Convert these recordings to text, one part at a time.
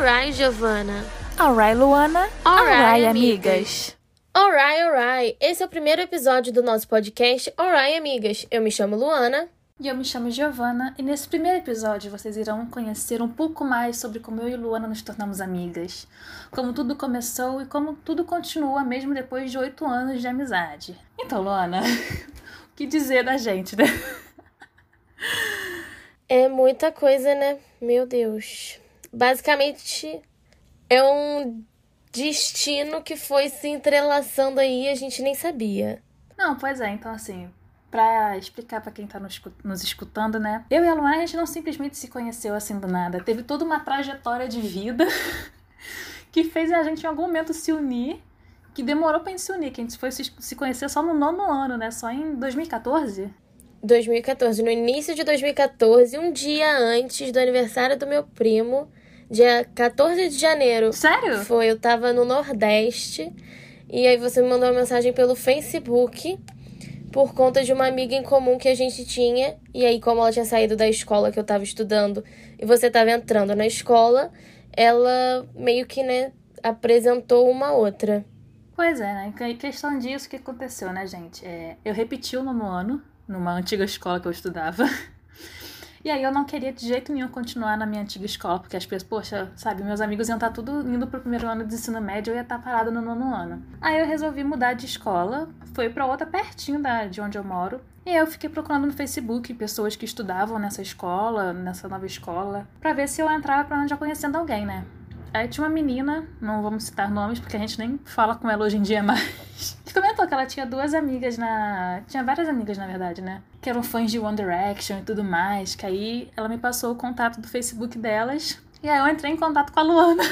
Alright, Giovana. Alright, Luana. Alright, amigas. Alright, alright. Esse é o primeiro episódio do nosso podcast Alright, amigas. Eu me chamo Luana. E eu me chamo Giovana, e nesse primeiro episódio vocês irão conhecer um pouco mais sobre como eu e Luana nos tornamos amigas, como tudo começou e como tudo continua mesmo depois de oito anos de amizade. Então, Luana, o que dizer da gente, né? É muita coisa, né? Meu Deus. Basicamente, é um destino que foi se entrelaçando aí a gente nem sabia. Não, pois é, então assim, pra explicar para quem tá nos, nos escutando, né? Eu e a Luana, a gente não simplesmente se conheceu assim do nada. Teve toda uma trajetória de vida que fez a gente em algum momento se unir, que demorou pra gente se unir, que a gente foi se, se conhecer só no nono ano, né? Só em 2014. 2014, no início de 2014, um dia antes do aniversário do meu primo, dia 14 de janeiro. Sério? Foi, eu tava no Nordeste. E aí você me mandou uma mensagem pelo Facebook por conta de uma amiga em comum que a gente tinha. E aí, como ela tinha saído da escola que eu tava estudando e você tava entrando na escola, ela meio que, né, apresentou uma outra. Pois é, né? Em questão disso, o que aconteceu, né, gente? É, eu repeti o nono ano, numa antiga escola que eu estudava. E aí eu não queria de jeito nenhum continuar na minha antiga escola, porque as pessoas, poxa, sabe, meus amigos iam estar tudo indo pro primeiro ano de ensino médio, eu ia estar parada no nono ano. Aí eu resolvi mudar de escola, foi para outra pertinho da, de onde eu moro. E eu fiquei procurando no Facebook pessoas que estudavam nessa escola, nessa nova escola, para ver se eu entrava pra já conhecendo alguém, né? Aí tinha uma menina, não vamos citar nomes porque a gente nem fala com ela hoje em dia mais, que comentou que ela tinha duas amigas na. Tinha várias amigas, na verdade, né? Que eram fãs de One Direction e tudo mais. Que aí ela me passou o contato do Facebook delas. E aí eu entrei em contato com a Luana.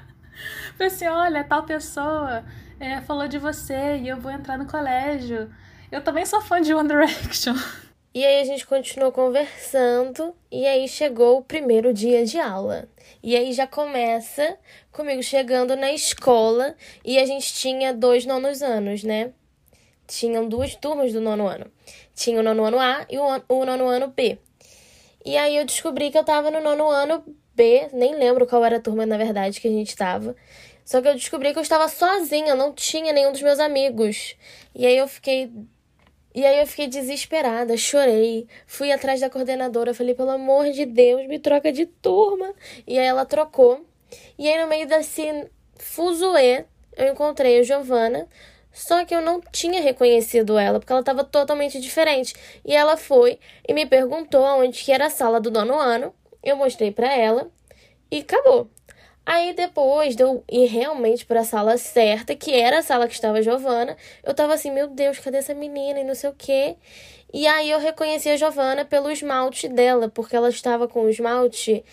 Falei assim: olha, tal pessoa é, falou de você e eu vou entrar no colégio. Eu também sou fã de One Direction. E aí a gente continuou conversando e aí chegou o primeiro dia de aula. E aí já começa comigo chegando na escola e a gente tinha dois nonos anos, né? Tinham duas turmas do nono ano. Tinha o nono ano A e o, nono ano B. E aí eu descobri que eu tava no nono ano B, nem lembro qual era a turma na verdade que a gente tava. Só que eu descobri que eu estava sozinha, não tinha nenhum dos meus amigos. E aí eu fiquei e aí eu fiquei desesperada, chorei, fui atrás da coordenadora, falei, pelo amor de Deus, me troca de turma. E aí ela trocou. E aí no meio desse fuzuê, eu encontrei a Giovana, só que eu não tinha reconhecido ela, porque ela estava totalmente diferente. E ela foi e me perguntou aonde que era a sala do nono ano. Eu mostrei para ela e acabou. Aí depois de eu ir realmente para a sala certa, que era a sala que estava a Giovana, eu tava assim, meu Deus, cadê essa menina e não sei o quê. E aí eu reconheci a Giovana pelo esmalte dela, porque ela estava com o esmalte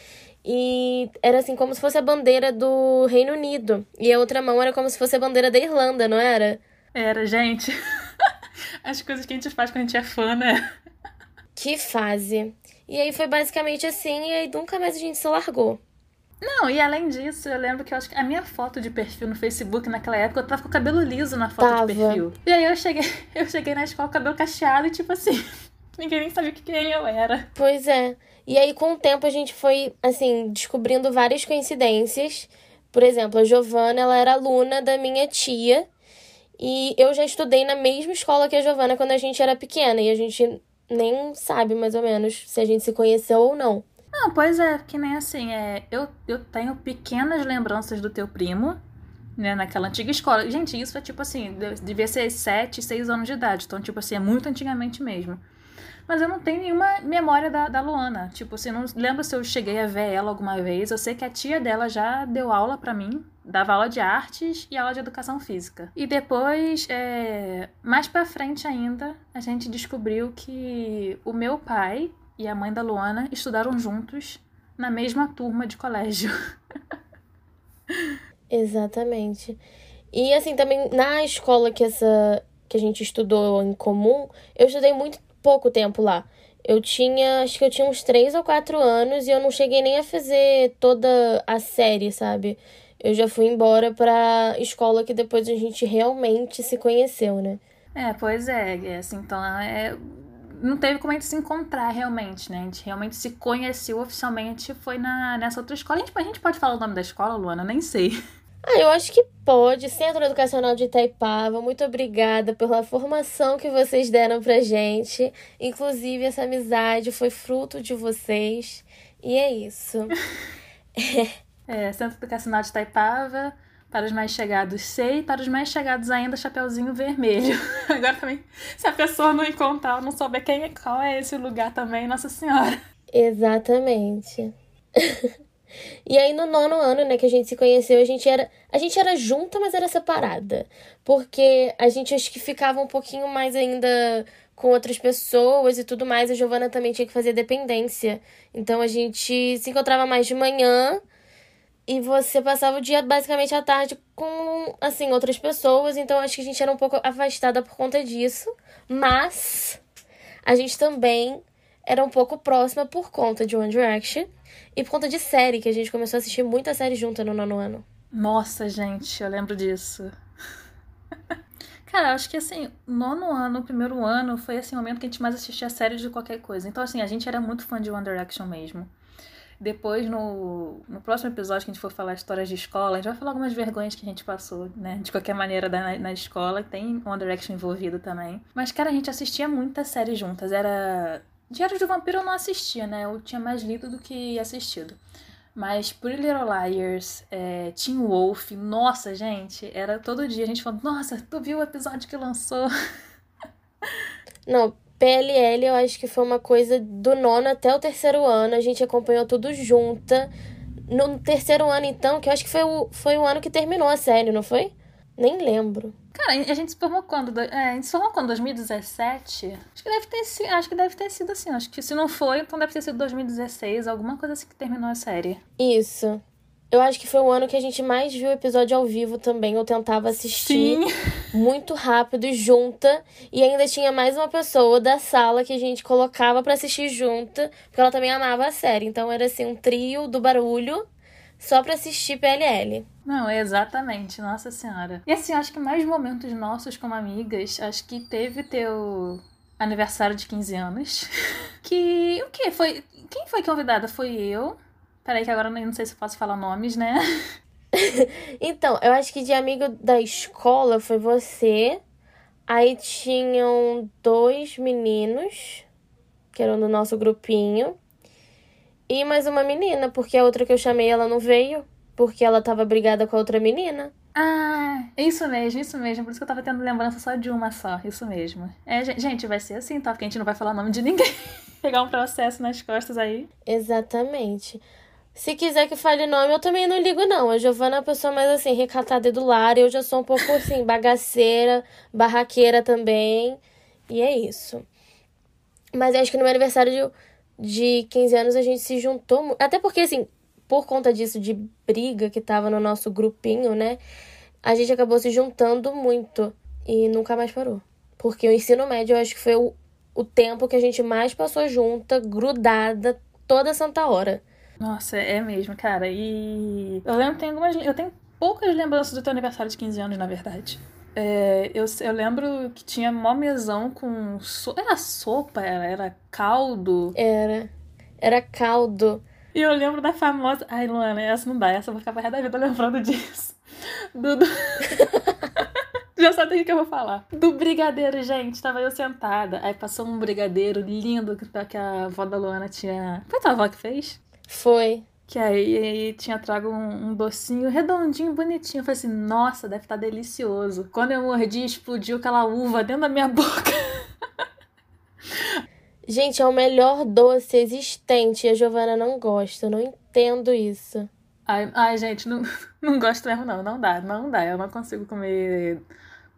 e era assim como se fosse a bandeira do Reino Unido. E a outra mão era como se fosse a bandeira da Irlanda, não era? Era, gente. As coisas que a gente faz quando a gente é fã, né? Que fase. E aí foi basicamente assim, e aí nunca mais a gente se largou. Não, e além disso, eu lembro que eu acho que a minha foto de perfil no Facebook naquela época, eu tava com o cabelo liso na foto Tava. de perfil. E aí eu cheguei, eu cheguei na escola com o cabelo cacheado e tipo assim, ninguém nem sabia quem eu era. Pois é. E aí, com o tempo, a gente foi, assim, descobrindo várias coincidências. Por exemplo, a Giovana, ela era aluna da minha tia. E eu já estudei na mesma escola que a Giovana quando a gente era pequena. E a gente nem sabe, mais ou menos, se a gente se conheceu ou não. Não, pois é, que nem assim, é, eu, eu tenho pequenas lembranças do teu primo, né, naquela antiga escola. Gente, isso é tipo assim, devia ser 7, 6 anos de idade, então, tipo assim, é muito antigamente mesmo. Mas eu não tenho nenhuma memória da, da Luana. Tipo, assim, não lembro se eu cheguei a ver ela alguma vez. Eu sei que a tia dela já deu aula para mim, dava aula de artes e aula de educação física. E depois, é, mais para frente ainda, a gente descobriu que o meu pai e a mãe da Luana estudaram juntos na mesma turma de colégio. Exatamente. E assim, também na escola que essa que a gente estudou em comum, eu estudei muito pouco tempo lá. Eu tinha, acho que eu tinha uns três ou quatro anos e eu não cheguei nem a fazer toda a série, sabe? Eu já fui embora pra escola que depois a gente realmente se conheceu, né? É, pois é, é assim, então é não teve como a gente se encontrar realmente, né? A gente realmente se conheceu oficialmente foi na, nessa outra escola. A gente, a gente pode falar o nome da escola, Luana? Eu nem sei. Ah, eu acho que pode. Centro Educacional de Itaipava, muito obrigada pela formação que vocês deram pra gente. Inclusive, essa amizade foi fruto de vocês. E é isso. é, Centro Educacional de Itaipava, para os mais chegados, sei. Para os mais chegados ainda, Chapeuzinho Vermelho. Agora também, se a pessoa não encontrar, não souber quem é, qual é esse lugar também, Nossa Senhora. Exatamente. E aí no nono ano, né, que a gente se conheceu, a gente era, a gente era junta, mas era separada, porque a gente acho que ficava um pouquinho mais ainda com outras pessoas e tudo mais. A Giovana também tinha que fazer dependência. Então a gente se encontrava mais de manhã e você passava o dia basicamente à tarde com assim outras pessoas. Então acho que a gente era um pouco afastada por conta disso, mas a gente também era um pouco próxima por conta de One Direction. E por conta de série, que a gente começou a assistir muita série junta no nono ano. Nossa, gente, eu lembro disso. Cara, acho que assim, nono ano, primeiro ano, foi assim o momento que a gente mais assistia série de qualquer coisa. Então, assim, a gente era muito fã de One Direction mesmo. Depois, no, no próximo episódio que a gente for falar histórias de escola, a gente vai falar algumas vergonhas que a gente passou, né? De qualquer maneira na, na escola. Tem One Direction envolvido também. Mas, cara, a gente assistia muita série juntas. Era Diário de Vampiro eu não assistia, né? Eu tinha mais lido do que assistido. Mas Pretty Little Liars, é, Teen Wolf, nossa, gente, era todo dia a gente falando, nossa, tu viu o episódio que lançou? Não, PLL eu acho que foi uma coisa do nono até o terceiro ano, a gente acompanhou tudo junta. No terceiro ano, então, que eu acho que foi o, foi o ano que terminou a série, não foi? Nem lembro. Cara, a gente se formou quando? É, a gente se formou quando? 2017? Acho que deve ter sido, acho que deve ter sido assim. Acho que se não foi, então deve ter sido 2016, alguma coisa assim que terminou a série. Isso. Eu acho que foi o ano que a gente mais viu episódio ao vivo também. Eu tentava assistir Sim. muito rápido, junta. E ainda tinha mais uma pessoa da sala que a gente colocava para assistir junta, porque ela também amava a série. Então era assim, um trio do barulho só pra assistir PLL. Não, exatamente, nossa senhora. E assim, acho que mais momentos nossos como amigas, acho que teve teu aniversário de 15 anos. Que. O que? Foi. Quem foi convidada? Foi eu. Peraí, que agora eu não sei se eu posso falar nomes, né? então, eu acho que de amigo da escola foi você. Aí tinham dois meninos, que eram do nosso grupinho. E mais uma menina, porque a outra que eu chamei ela não veio, porque ela tava brigada com a outra menina. Ah, isso mesmo, isso mesmo. Por isso que eu tava tendo lembrança só de uma só, isso mesmo. É, gente, vai ser assim, tá? Porque a gente não vai falar o nome de ninguém. Pegar um processo nas costas aí. Exatamente. Se quiser que fale nome, eu também não ligo, não. A Giovana é uma pessoa mais assim, recatada e do lar. Eu já sou um pouco assim, bagaceira, barraqueira também. E é isso. Mas acho que no meu aniversário de de 15 anos a gente se juntou. Até porque, assim, por conta disso de briga que tava no nosso grupinho, né? A gente acabou se juntando muito e nunca mais parou. Porque o ensino médio eu acho que foi o, o tempo que a gente mais passou junta, grudada, toda santa hora. Nossa, é mesmo, cara. E eu lembro, tem algumas. Eu tenho poucas lembranças do teu aniversário de 15 anos, na verdade. É, eu, eu lembro que tinha mó mesão com. So... Era sopa? Era, era caldo? Era. Era caldo. E eu lembro da famosa. Ai, Luana, essa não dá, essa eu vou ficar pra da vida lembrando disso. Do. do... Já sabe o que eu vou falar. Do brigadeiro, gente. Tava eu sentada. Aí passou um brigadeiro lindo que a avó da Luana tinha. Foi a tua avó que fez? Foi. Que aí, aí tinha trago um, um, docinho redondinho, bonitinho. Eu falei assim, nossa, deve estar tá delicioso. Quando eu mordi, explodiu aquela uva dentro da minha boca. Gente, é o melhor doce existente. E a Giovana não gosta. Eu não entendo isso. Ai, ai gente, não, não gosto mesmo, não. Não dá, não dá. Eu não consigo comer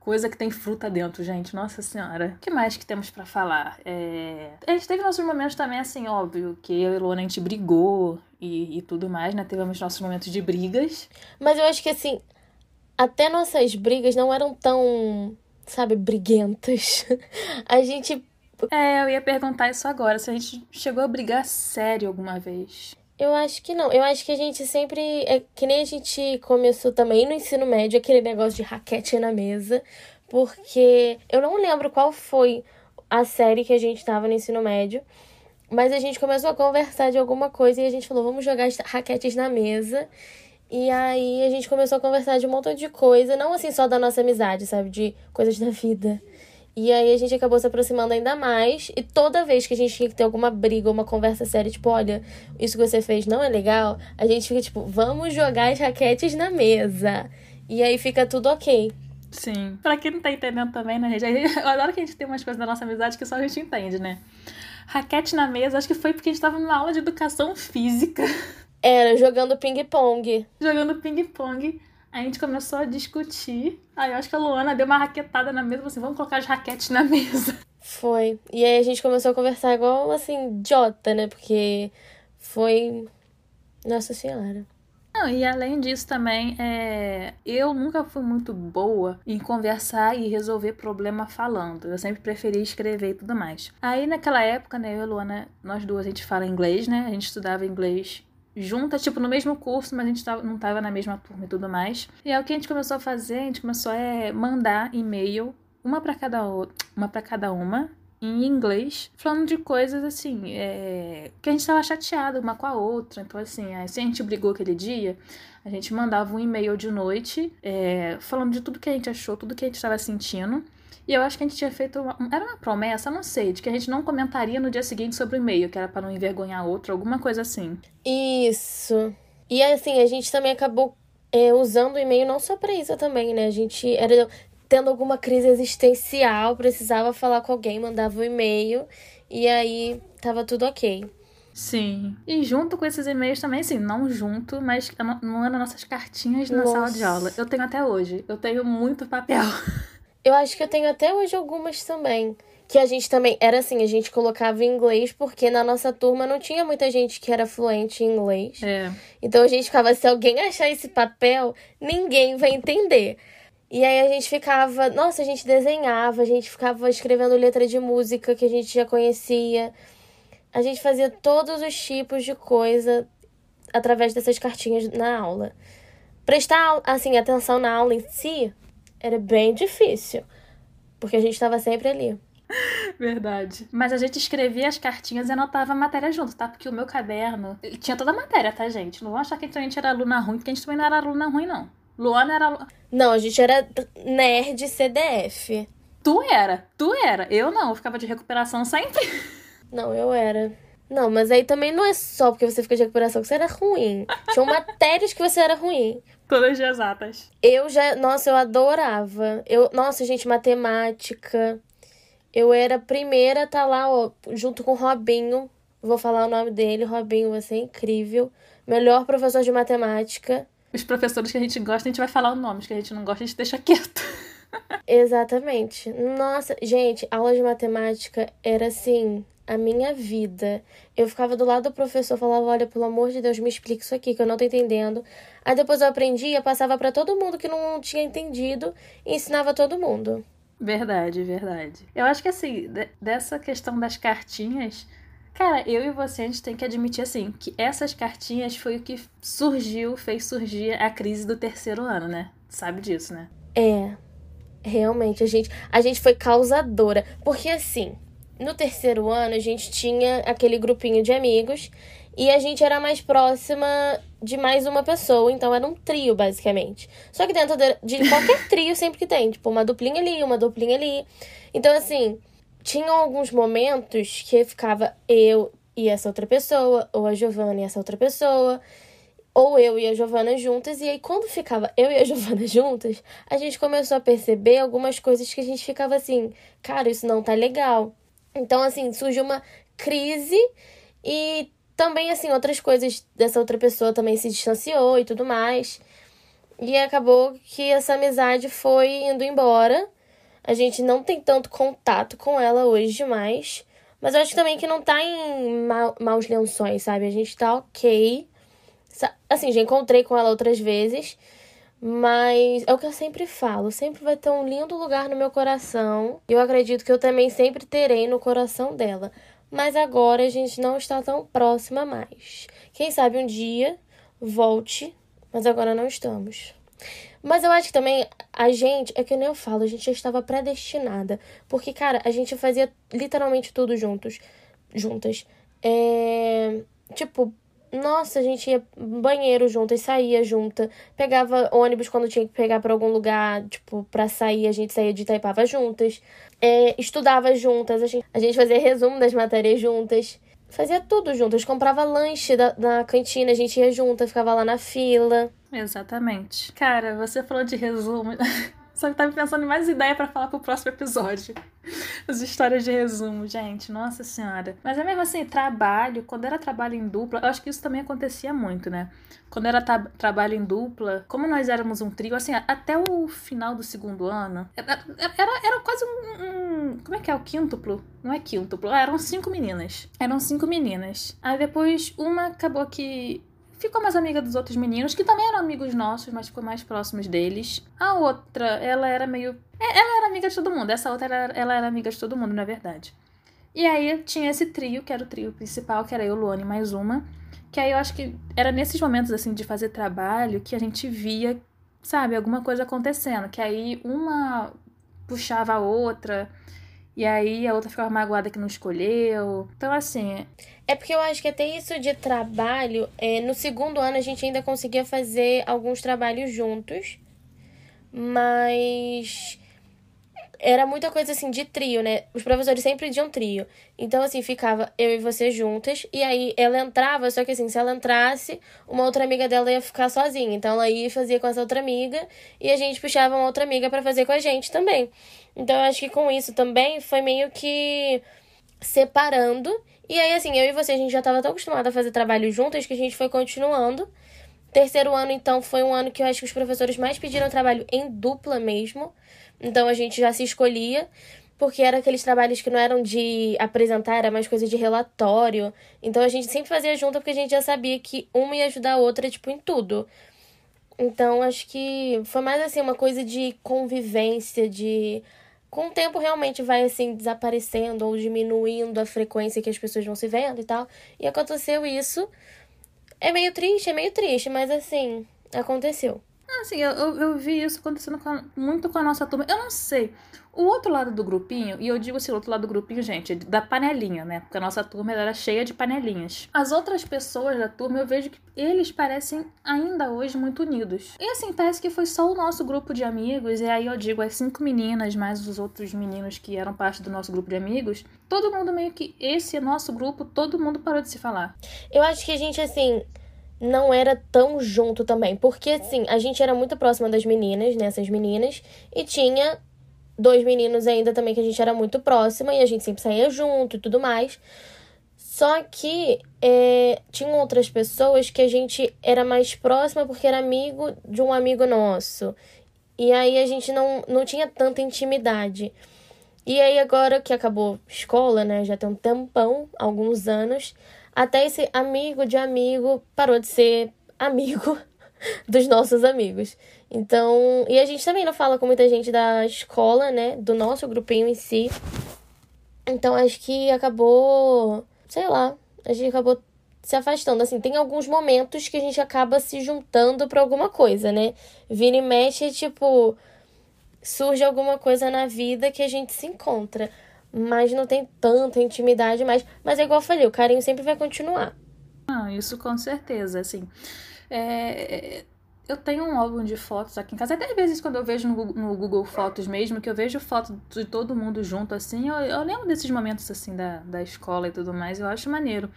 coisa que tem fruta dentro, gente. Nossa senhora. O que mais que temos para falar? É... A gente teve nossos momentos também, assim, óbvio, que eu e Luana a gente brigou e, e tudo mais, né? Tivemos nossos momentos de brigas. Mas eu acho que, assim, até nossas brigas não eram tão, sabe, briguentas. a gente. É, eu ia perguntar isso agora, se a gente chegou a brigar sério alguma vez. Eu acho que não. Eu acho que a gente sempre. É que nem a gente começou também no ensino médio, aquele negócio de raquete na mesa. Porque eu não lembro qual foi a série que a gente tava no ensino médio. Mas a gente começou a conversar de alguma coisa e a gente falou, vamos jogar raquetes na mesa. E aí a gente começou a conversar de um montão de coisa, não assim só da nossa amizade, sabe? De coisas da vida. E aí a gente acabou se aproximando ainda mais. E toda vez que a gente tinha que ter alguma briga, uma conversa séria, tipo, olha, isso que você fez não é legal, a gente fica tipo, vamos jogar as raquetes na mesa. E aí fica tudo ok. Sim. Pra quem não tá entendendo também, né, gente? Eu adoro que a gente tem umas coisas da nossa amizade que só a gente entende, né? Raquete na mesa, acho que foi porque a gente tava numa aula de educação física. Era, jogando ping-pong. Jogando ping-pong. A gente começou a discutir. Aí eu acho que a Luana deu uma raquetada na mesa, assim, vamos colocar as raquetes na mesa. Foi. E aí a gente começou a conversar igual, assim, idiota, né? Porque foi. Nossa Senhora. Não, e além disso também, é... eu nunca fui muito boa em conversar e resolver problema falando. Eu sempre preferi escrever e tudo mais. Aí naquela época, né, eu e a Luana, nós duas, a gente fala inglês, né? A gente estudava inglês juntas, tipo, no mesmo curso, mas a gente tava, não tava na mesma turma e tudo mais. E aí o que a gente começou a fazer, a gente começou a é, mandar e-mail, uma para cada uma para cada uma, em inglês, falando de coisas assim, é, que a gente tava chateada uma com a outra. Então, assim, se a gente brigou aquele dia, a gente mandava um e-mail de noite, é, falando de tudo que a gente achou, tudo que a gente estava sentindo. E eu acho que a gente tinha feito. Uma, era uma promessa, não sei, de que a gente não comentaria no dia seguinte sobre o e-mail, que era para não envergonhar outro, alguma coisa assim. Isso. E assim, a gente também acabou é, usando o e-mail não só para isso também, né? A gente era tendo alguma crise existencial, precisava falar com alguém, mandava um e-mail e aí tava tudo ok. Sim. E junto com esses e-mails também, assim, não junto, mas manda nossas cartinhas na Nossa. sala de aula. Eu tenho até hoje. Eu tenho muito papel. Eu acho que eu tenho até hoje algumas também. Que a gente também. Era assim, a gente colocava em inglês, porque na nossa turma não tinha muita gente que era fluente em inglês. É. Então a gente ficava, se alguém achar esse papel, ninguém vai entender. E aí a gente ficava. Nossa, a gente desenhava, a gente ficava escrevendo letra de música que a gente já conhecia. A gente fazia todos os tipos de coisa através dessas cartinhas na aula. Prestar, assim, atenção na aula em si era bem difícil, porque a gente estava sempre ali. Verdade. Mas a gente escrevia as cartinhas e anotava a matéria junto, tá? Porque o meu caderno tinha toda a matéria, tá, gente? Não vão achar que a gente era aluna ruim, porque a gente também não era aluna ruim, não. Luana era. Não, a gente era nerd CDF. Tu era, tu era. Eu não, eu ficava de recuperação sempre. Não, eu era. Não, mas aí também não é só porque você fica de recuperação que você era ruim. Tinham matérias que você era ruim. Todas de exatas. Eu já. Nossa, eu adorava. Eu, nossa, gente, matemática. Eu era a primeira a tá lá, ó, junto com o Robinho. Vou falar o nome dele. Robinho, você é incrível. Melhor professor de matemática. Os professores que a gente gosta, a gente vai falar o nome. Os que a gente não gosta, a gente deixa quieto. Exatamente. Nossa, gente, aula de matemática era assim a minha vida. Eu ficava do lado do professor, falava: Olha, pelo amor de Deus, me explica isso aqui que eu não tô entendendo. Aí depois eu aprendia, passava para todo mundo que não tinha entendido e ensinava todo mundo. Verdade, verdade. Eu acho que assim, dessa questão das cartinhas, cara, eu e você a gente tem que admitir assim, que essas cartinhas foi o que surgiu, fez surgir a crise do terceiro ano, né? Sabe disso, né? É. Realmente, a gente, a gente foi causadora. Porque assim, no terceiro ano, a gente tinha aquele grupinho de amigos e a gente era mais próxima de mais uma pessoa, então era um trio, basicamente. Só que dentro de qualquer trio sempre que tem, tipo, uma duplinha ali, uma duplinha ali. Então, assim, tinham alguns momentos que ficava eu e essa outra pessoa, ou a Giovana e essa outra pessoa, ou eu e a Giovana juntas, e aí quando ficava eu e a Giovana juntas, a gente começou a perceber algumas coisas que a gente ficava assim, cara, isso não tá legal. Então, assim, surgiu uma crise e também, assim, outras coisas dessa outra pessoa também se distanciou e tudo mais. E acabou que essa amizade foi indo embora. A gente não tem tanto contato com ela hoje mais. Mas eu acho também que não tá em ma maus lençóis, sabe? A gente tá ok. Assim, já encontrei com ela outras vezes. Mas é o que eu sempre falo, sempre vai ter um lindo lugar no meu coração. E eu acredito que eu também sempre terei no coração dela. Mas agora a gente não está tão próxima mais. Quem sabe um dia volte, mas agora não estamos. Mas eu acho que também a gente, é que nem eu falo, a gente já estava predestinada. Porque, cara, a gente fazia literalmente tudo juntos. Juntas. É. Tipo, nossa, a gente ia banheiro juntas, saía junta, pegava ônibus quando tinha que pegar para algum lugar, tipo, pra sair, a gente saía de Itaipava juntas, é, estudava juntas, a gente, a gente fazia resumo das matérias juntas, fazia tudo juntas, comprava lanche da, na cantina, a gente ia junta, ficava lá na fila. Exatamente. Cara, você falou de resumo. Só que tava pensando em mais ideia para falar pro próximo episódio. As histórias de resumo, gente. Nossa senhora. Mas é mesmo assim, trabalho, quando era trabalho em dupla, eu acho que isso também acontecia muito, né? Quando era tra trabalho em dupla, como nós éramos um trio, assim, até o final do segundo ano, era, era, era quase um, um, Como é que é? O quíntuplo? Não é quíntuplo. Ah, eram cinco meninas. Eram cinco meninas. Aí depois uma acabou que ficou mais amiga dos outros meninos, que também eram amigos nossos, mas ficou mais próximos deles. A outra, ela era meio. É, ela era amiga de todo mundo. Essa outra, ela, ela era amiga de todo mundo, na verdade. E aí tinha esse trio, que era o trio principal, que era eu, Luane mais uma. Que aí eu acho que era nesses momentos, assim, de fazer trabalho que a gente via, sabe, alguma coisa acontecendo. Que aí uma puxava a outra. E aí a outra ficava magoada que não escolheu. Então, assim. É porque eu acho que até isso de trabalho, é, no segundo ano a gente ainda conseguia fazer alguns trabalhos juntos. Mas era muita coisa assim de trio, né? Os professores sempre diziam trio. Então, assim, ficava eu e você juntas. E aí ela entrava, só que assim, se ela entrasse, uma outra amiga dela ia ficar sozinha. Então ela ia fazer com essa outra amiga. E a gente puxava uma outra amiga para fazer com a gente também. Então eu acho que com isso também foi meio que separando. E aí, assim, eu e você, a gente já tava tão acostumada a fazer trabalho juntas que a gente foi continuando. Terceiro ano, então, foi um ano que eu acho que os professores mais pediram trabalho em dupla mesmo. Então a gente já se escolhia, porque era aqueles trabalhos que não eram de apresentar, era mais coisa de relatório. Então a gente sempre fazia junto porque a gente já sabia que uma ia ajudar a outra, tipo, em tudo. Então acho que foi mais assim uma coisa de convivência, de com o tempo realmente vai assim desaparecendo ou diminuindo a frequência que as pessoas vão se vendo e tal. E aconteceu isso. É meio triste, é meio triste, mas assim, aconteceu. Assim, eu, eu, eu vi isso acontecendo com a, muito com a nossa turma. Eu não sei. O outro lado do grupinho, e eu digo assim, o outro lado do grupinho, gente, da panelinha, né? Porque a nossa turma era cheia de panelinhas. As outras pessoas da turma, eu vejo que eles parecem ainda hoje muito unidos. E assim, parece que foi só o nosso grupo de amigos, e aí eu digo, as cinco meninas, mais os outros meninos que eram parte do nosso grupo de amigos, todo mundo meio que, esse nosso grupo, todo mundo parou de se falar. Eu acho que a gente, assim, não era tão junto também. Porque, assim, a gente era muito próxima das meninas, né, meninas, e tinha dois meninos ainda também que a gente era muito próxima e a gente sempre saía junto e tudo mais. Só que é, tinham outras pessoas que a gente era mais próxima porque era amigo de um amigo nosso. E aí a gente não, não tinha tanta intimidade. E aí agora que acabou escola, né, já tem um tempão, alguns anos, até esse amigo de amigo parou de ser amigo dos nossos amigos. Então, e a gente também não fala com muita gente da escola, né? Do nosso grupinho em si. Então, acho que acabou, sei lá, a gente acabou se afastando. Assim, tem alguns momentos que a gente acaba se juntando pra alguma coisa, né? Vira e mexe, tipo, surge alguma coisa na vida que a gente se encontra. Mas não tem tanta intimidade mais. Mas é igual eu falei, o carinho sempre vai continuar. Ah, isso com certeza, assim. É, eu tenho um álbum de fotos aqui em casa. Até às vezes, quando eu vejo no, no Google Fotos mesmo, que eu vejo foto de todo mundo junto, assim, eu, eu, lembro desses momentos, assim, da, da escola e tudo mais. Eu acho maneiro.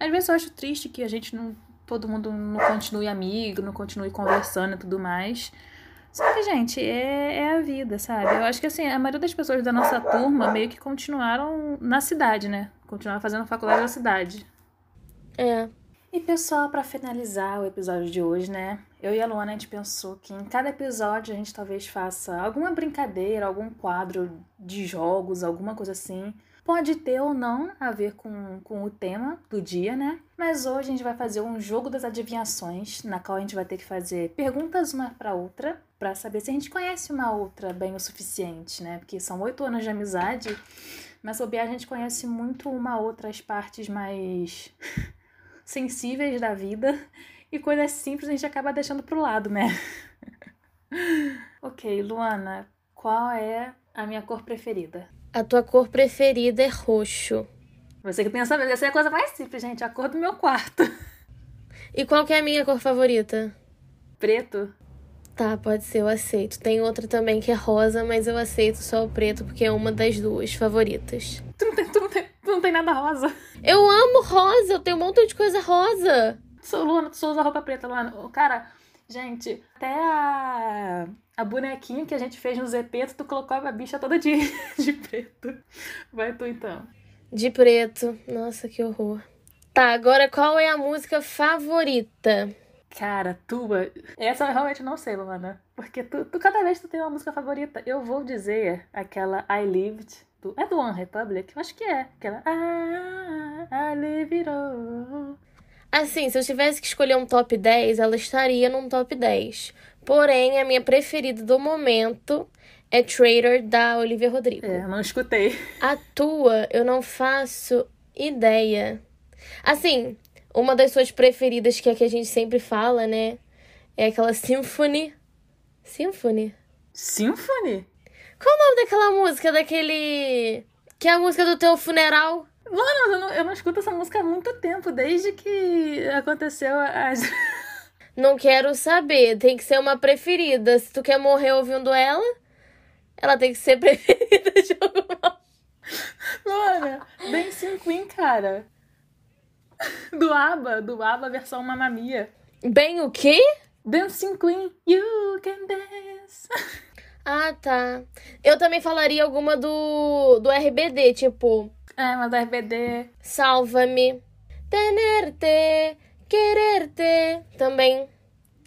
Às vezes eu acho triste que a gente não. Todo mundo não continue amigo, não continue conversando e tudo mais. Só que, gente, é, é a vida, sabe? Eu acho que, assim, a maioria das pessoas da nossa turma meio que continuaram na cidade, né? Continuaram fazendo faculdade na cidade. É. E pessoal, para finalizar o episódio de hoje, né? Eu e a Luana a gente pensou que em cada episódio a gente talvez faça alguma brincadeira, algum quadro de jogos, alguma coisa assim. Pode ter ou não a ver com, com o tema do dia, né? Mas hoje a gente vai fazer um jogo das adivinhações, na qual a gente vai ter que fazer perguntas uma para outra, para saber se a gente conhece uma outra bem o suficiente, né? Porque são oito anos de amizade, mas sobre a gente conhece muito uma outra as partes mais sensíveis da vida e coisas simples a gente acaba deixando pro lado, né? ok, Luana, qual é a minha cor preferida? A tua cor preferida é roxo. Você que pensa, essa é a coisa mais simples, gente. A cor do meu quarto. E qual que é a minha cor favorita? Preto. Tá, pode ser, eu aceito. Tem outra também que é rosa, mas eu aceito só o preto porque é uma das duas favoritas. Tu não tem, tu não tem, tu não tem nada rosa. Eu amo rosa, eu tenho um monte de coisa rosa. Sou Luana, tu só usa roupa preta, Luana. Cara, gente, até a, a bonequinha que a gente fez no Zepeto, tu colocou a bicha toda de, de preto. Vai tu então. De preto. Nossa, que horror. Tá, agora qual é a música favorita? Cara, tua. Essa eu realmente não sei, Luana. Porque tu, tu, cada vez tu tem uma música favorita. Eu vou dizer aquela I Lived. Do, é do One Republic? Eu acho que é. Aquela. Ah, I live it all. Assim, se eu tivesse que escolher um top 10, ela estaria num top 10. Porém, a minha preferida do momento é Traitor da Olivia Rodrigo. É, não escutei. A tua, eu não faço ideia. Assim, uma das suas preferidas, que é a que a gente sempre fala, né? É aquela Symphony. Symphony? Symphony? Qual o nome daquela música? Daquele. Que é a música do teu funeral? Mano, eu não, eu não escuto essa música há muito tempo, desde que aconteceu as. Não quero saber, tem que ser uma preferida. Se tu quer morrer ouvindo ela, ela tem que ser preferida de alguma. Mano, Dancing Queen, cara. Do ABBA, do ABBA versão Mamma Mia. Bem o quê? Dancing Queen, you can dance. Ah, tá. Eu também falaria alguma do, do RBD, tipo. É, mas do RBD. Salva-me. Tenerte, quererte. Também.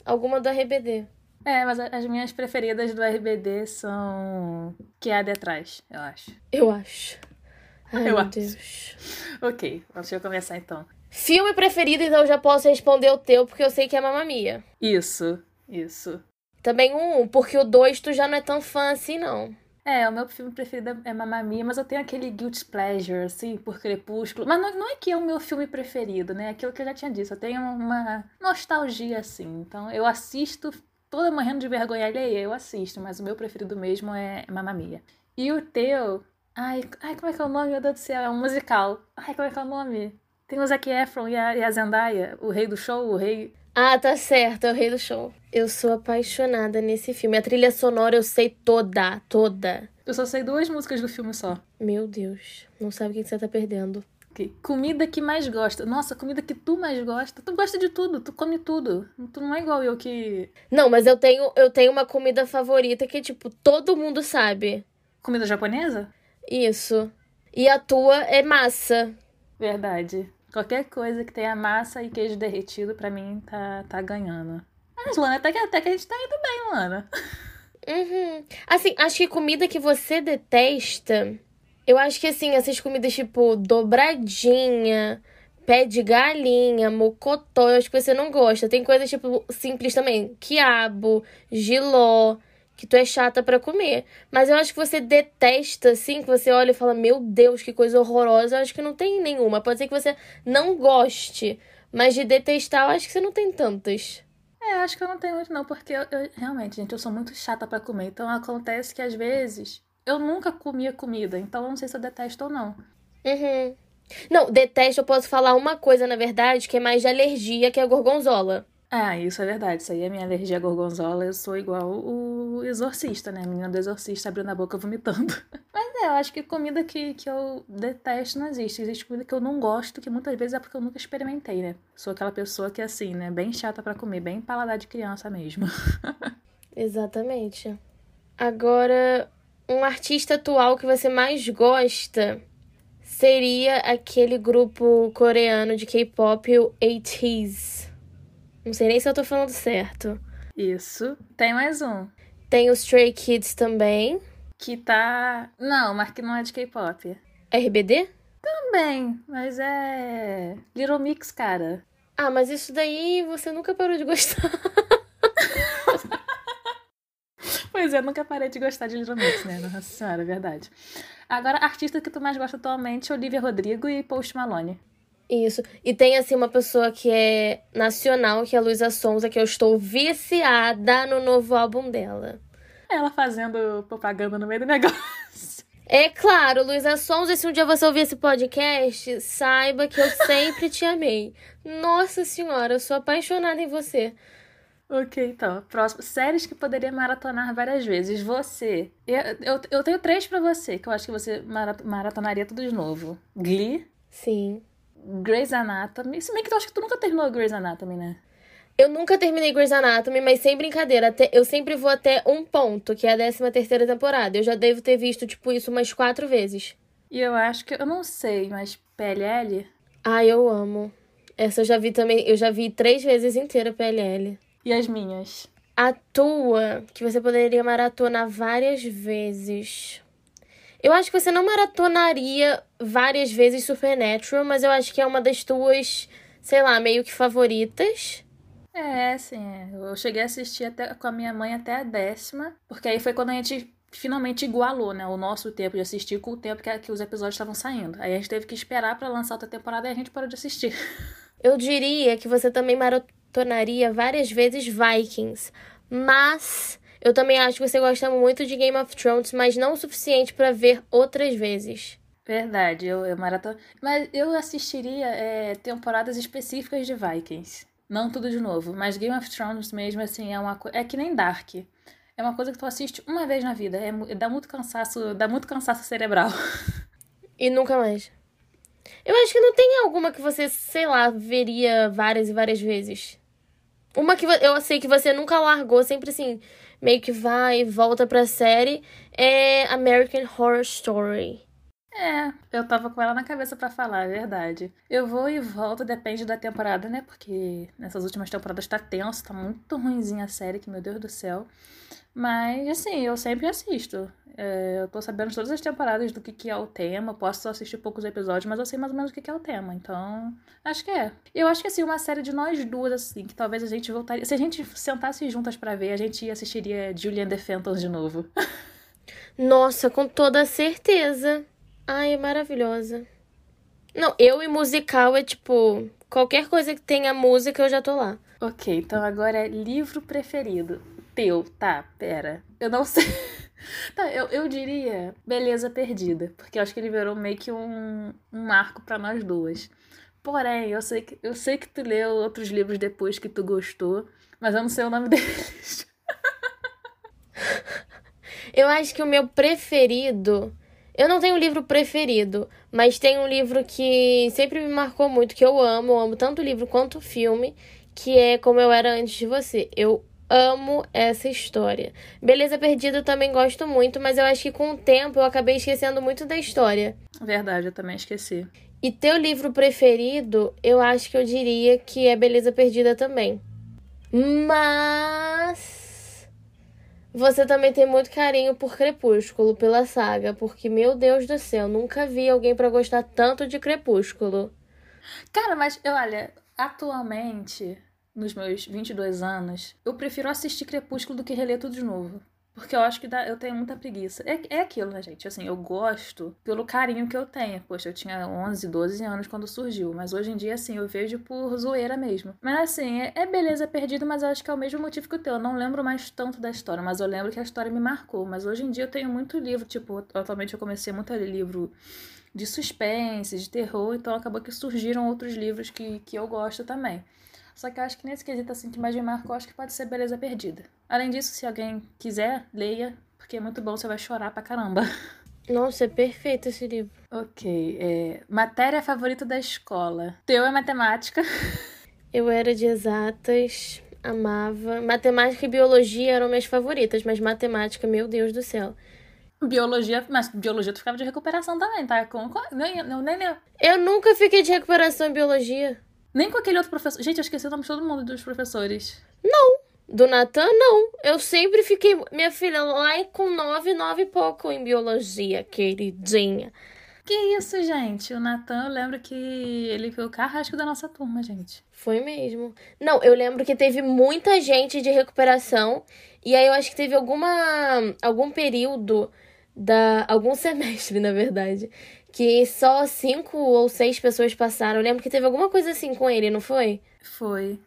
Alguma do RBD. É, mas as minhas preferidas do RBD são que há detrás, eu acho. Eu acho. Ai, Eu meu acho. Deus. Ok, deixa eu começar então. Filme preferido, então eu já posso responder o teu, porque eu sei que é Mamma Mia. Isso, isso. Também um, porque o dois tu já não é tão fã assim, não. É, o meu filme preferido é Mamma Mia, mas eu tenho aquele guilty pleasure, assim, por Crepúsculo. Mas não, não é que é o meu filme preferido, né? É Aquilo que eu já tinha dito. Eu tenho uma nostalgia, assim. Então, eu assisto, toda morrendo de vergonha alheia, eu assisto. Mas o meu preferido mesmo é Mamma Mia. E o teu... Ai, ai, como é que é o nome? Meu Deus do céu, é um musical. Ai, como é que é o nome? Tem o Zac Efron e a, e a Zendaya, o rei do show, o rei... Ah, tá certo, é o rei do show. Eu sou apaixonada nesse filme. A trilha sonora eu sei toda, toda. Eu só sei duas músicas do filme só. Meu Deus, não sabe o que que você tá perdendo. Ok. Comida que mais gosta. Nossa, comida que tu mais gosta. Tu gosta de tudo, tu come tudo. Tu não é igual eu que. Não, mas eu tenho, eu tenho uma comida favorita que, tipo, todo mundo sabe. Comida japonesa? Isso. E a tua é massa. Verdade. Qualquer coisa que tenha massa e queijo derretido, pra mim, tá, tá ganhando. Mas, Lana, até que, até que a gente tá indo bem, Lana. Uhum. Assim, acho que comida que você detesta. Eu acho que assim, essas comidas tipo dobradinha, pé de galinha, mocotó, eu acho que você não gosta. Tem coisas tipo simples também, quiabo, giló, que tu é chata pra comer. Mas eu acho que você detesta, assim, que você olha e fala, meu Deus, que coisa horrorosa. Eu acho que não tem nenhuma. Pode ser que você não goste, mas de detestar, eu acho que você não tem tantas. É, acho que eu não tenho muito, não, porque eu, eu- realmente, gente, eu sou muito chata pra comer. Então acontece que às vezes eu nunca comia comida, então eu não sei se eu detesto ou não. Uhum. Não, detesto, eu posso falar uma coisa, na verdade, que é mais de alergia, que é a gorgonzola. Ah, isso é verdade. Isso aí é minha alergia à gorgonzola. Eu sou igual o exorcista, né? A menina do exorcista abrindo a boca vomitando. Mas é, eu acho que comida que, que eu detesto não existe. Existe comida que eu não gosto, que muitas vezes é porque eu nunca experimentei, né? Sou aquela pessoa que é assim, né? Bem chata pra comer, bem paladar de criança mesmo. Exatamente. Agora, um artista atual que você mais gosta seria aquele grupo coreano de K-pop, o ATEEZ. Não sei nem se eu tô falando certo. Isso. Tem mais um. Tem os Stray Kids também. Que tá. Não, mas que não é de K-pop. RBD? Também, mas é. Little Mix, cara. Ah, mas isso daí você nunca parou de gostar. Pois é, nunca parei de gostar de Little Mix, né? Nossa senhora, é verdade. Agora, artista que tu mais gosta atualmente, Olivia Rodrigo e Post Malone. Isso. E tem, assim, uma pessoa que é nacional, que é a Luísa Sonza, que eu estou viciada no novo álbum dela. Ela fazendo propaganda no meio do negócio. É claro, Luísa Sonza, se um dia você ouvir esse podcast, saiba que eu sempre te amei. Nossa senhora, eu sou apaixonada em você. Ok, então. Próximo. Séries que poderia maratonar várias vezes. Você. Eu, eu, eu tenho três pra você, que eu acho que você maratonaria tudo de novo. Glee. Sim. Grey's Anatomy. Se bem que eu acho que tu nunca terminou Grey's Anatomy, né? Eu nunca terminei Grey's Anatomy, mas sem brincadeira. Até, eu sempre vou até um ponto, que é a 13 terceira temporada. Eu já devo ter visto, tipo, isso umas quatro vezes. E eu acho que... Eu não sei, mas PLL... Ai, eu amo. Essa eu já vi também... Eu já vi três vezes inteira PLL. E as minhas? A tua, que você poderia maratonar várias vezes. Eu acho que você não maratonaria várias vezes Supernatural, mas eu acho que é uma das tuas, sei lá, meio que favoritas. É, sim. É. Eu cheguei a assistir até, com a minha mãe até a décima, porque aí foi quando a gente finalmente igualou, né, o nosso tempo de assistir com o tempo que, que os episódios estavam saindo. Aí a gente teve que esperar para lançar outra temporada e a gente parou de assistir. Eu diria que você também maratonaria várias vezes Vikings, mas eu também acho que você gosta muito de Game of Thrones, mas não o suficiente para ver outras vezes. Verdade, eu, eu maratona. Mas eu assistiria é, temporadas específicas de Vikings. Não tudo de novo, mas Game of Thrones mesmo, assim, é uma coisa. É que nem Dark. É uma coisa que tu assiste uma vez na vida. É, dá muito cansaço, dá muito cansaço cerebral. E nunca mais. Eu acho que não tem alguma que você, sei lá, veria várias e várias vezes. Uma que eu sei que você nunca largou, sempre assim, meio que vai e volta pra série, é American Horror Story. É, eu tava com ela na cabeça para falar, é verdade. Eu vou e volto, depende da temporada, né? Porque nessas últimas temporadas tá tenso, tá muito ruimzinha a série, que meu Deus do céu. Mas, assim, eu sempre assisto. É, eu tô sabendo todas as temporadas do que, que é o tema. Posso assistir poucos episódios, mas eu sei mais ou menos o que, que é o tema. Então, acho que é. Eu acho que, assim, uma série de nós duas, assim, que talvez a gente voltaria. Se a gente sentasse juntas para ver, a gente assistiria Julian The Phantom de novo. Nossa, com toda certeza. Ai, é maravilhosa. Não, eu e musical é tipo. Qualquer coisa que tenha música, eu já tô lá. Ok, então agora é livro preferido. Teu, tá, pera. Eu não sei. tá, eu, eu diria Beleza Perdida, porque eu acho que ele virou meio que um, um marco para nós duas. Porém, eu sei, que, eu sei que tu leu outros livros depois que tu gostou, mas eu não sei o nome deles. eu acho que o meu preferido eu não tenho um livro preferido, mas tem um livro que sempre me marcou muito, que eu amo, eu amo tanto o livro quanto o filme, que é Como Eu Era Antes de Você. Eu amo essa história. Beleza Perdida eu também gosto muito, mas eu acho que com o tempo eu acabei esquecendo muito da história. Verdade, eu também esqueci. E teu livro preferido, eu acho que eu diria que é Beleza Perdida também. Mas você também tem muito carinho por Crepúsculo, pela saga, porque, meu Deus do céu, nunca vi alguém para gostar tanto de Crepúsculo. Cara, mas olha, atualmente, nos meus 22 anos, eu prefiro assistir Crepúsculo do que reler tudo de novo. Porque eu acho que dá, eu tenho muita preguiça. É, é aquilo, né, gente? Assim, eu gosto pelo carinho que eu tenho. Poxa, eu tinha 11, 12 anos quando surgiu. Mas hoje em dia, assim, eu vejo por zoeira mesmo. Mas, assim, é, é beleza perdido, mas eu acho que é o mesmo motivo que o teu. Eu não lembro mais tanto da história, mas eu lembro que a história me marcou. Mas hoje em dia eu tenho muito livro. Tipo, atualmente eu comecei muito a ler livro de suspense, de terror. Então acabou que surgiram outros livros que, que eu gosto também. Só que eu acho que nesse quesito assim que mais me marcou, acho que pode ser Beleza Perdida. Além disso, se alguém quiser, leia, porque é muito bom, você vai chorar pra caramba. Nossa, é perfeito esse livro. Ok. É... Matéria favorita da escola. Teu é matemática. Eu era de exatas, amava. Matemática e biologia eram minhas favoritas, mas matemática, meu Deus do céu. Biologia, mas biologia tu ficava de recuperação também, tá? Com, nem, nem, nem. Eu nunca fiquei de recuperação em biologia. Nem com aquele outro professor. Gente, eu esqueci o nome de todo mundo dos professores. Não. Do Natan, não. Eu sempre fiquei. Minha filha, lá com nove, nove e pouco em biologia, queridinha. Que isso, gente? O Natan, eu lembro que ele foi o carrasco da nossa turma, gente. Foi mesmo. Não, eu lembro que teve muita gente de recuperação. E aí eu acho que teve alguma. algum período da. algum semestre, na verdade que só cinco ou seis pessoas passaram. Eu lembro que teve alguma coisa assim com ele, não foi? Foi.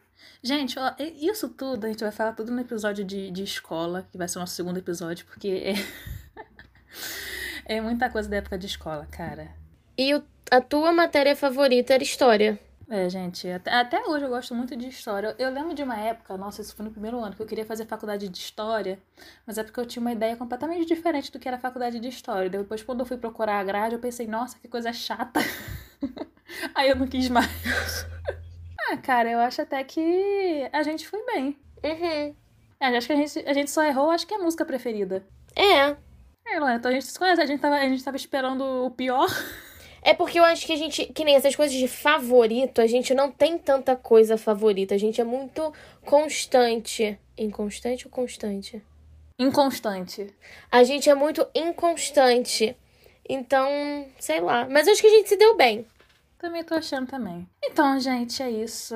Gente, ó, isso tudo a gente vai falar tudo no episódio de, de escola, que vai ser o nosso segundo episódio, porque é, é muita coisa da época de escola, cara. E o, a tua matéria favorita era história? É, gente, até, até hoje eu gosto muito de história. Eu, eu, lembro de uma época, nossa, isso foi no primeiro ano, que eu queria fazer faculdade de história, mas é porque eu tinha uma ideia completamente diferente do que era faculdade de história. Depois, quando eu fui procurar a grade, eu pensei, nossa, que coisa chata. Aí eu não quis mais. ah, cara, eu acho até que a gente foi bem. Uhum. É, acho que a gente, a gente só errou, acho que é a música preferida. É. É, Luana, então a gente se conhece, a gente tava, a gente tava esperando o pior. É porque eu acho que a gente, que nem essas coisas de favorito, a gente não tem tanta coisa favorita. A gente é muito constante. Inconstante ou constante? Inconstante. A gente é muito inconstante. Então, sei lá. Mas eu acho que a gente se deu bem. Também tô achando também. Então, gente, é isso.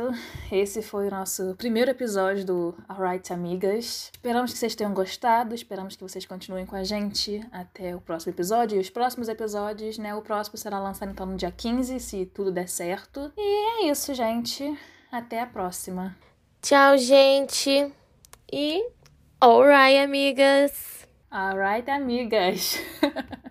Esse foi o nosso primeiro episódio do Alright Amigas. Esperamos que vocês tenham gostado, esperamos que vocês continuem com a gente até o próximo episódio. E os próximos episódios, né? O próximo será lançado então no dia 15, se tudo der certo. E é isso, gente. Até a próxima. Tchau, gente. E alright, amigas. Alright, amigas.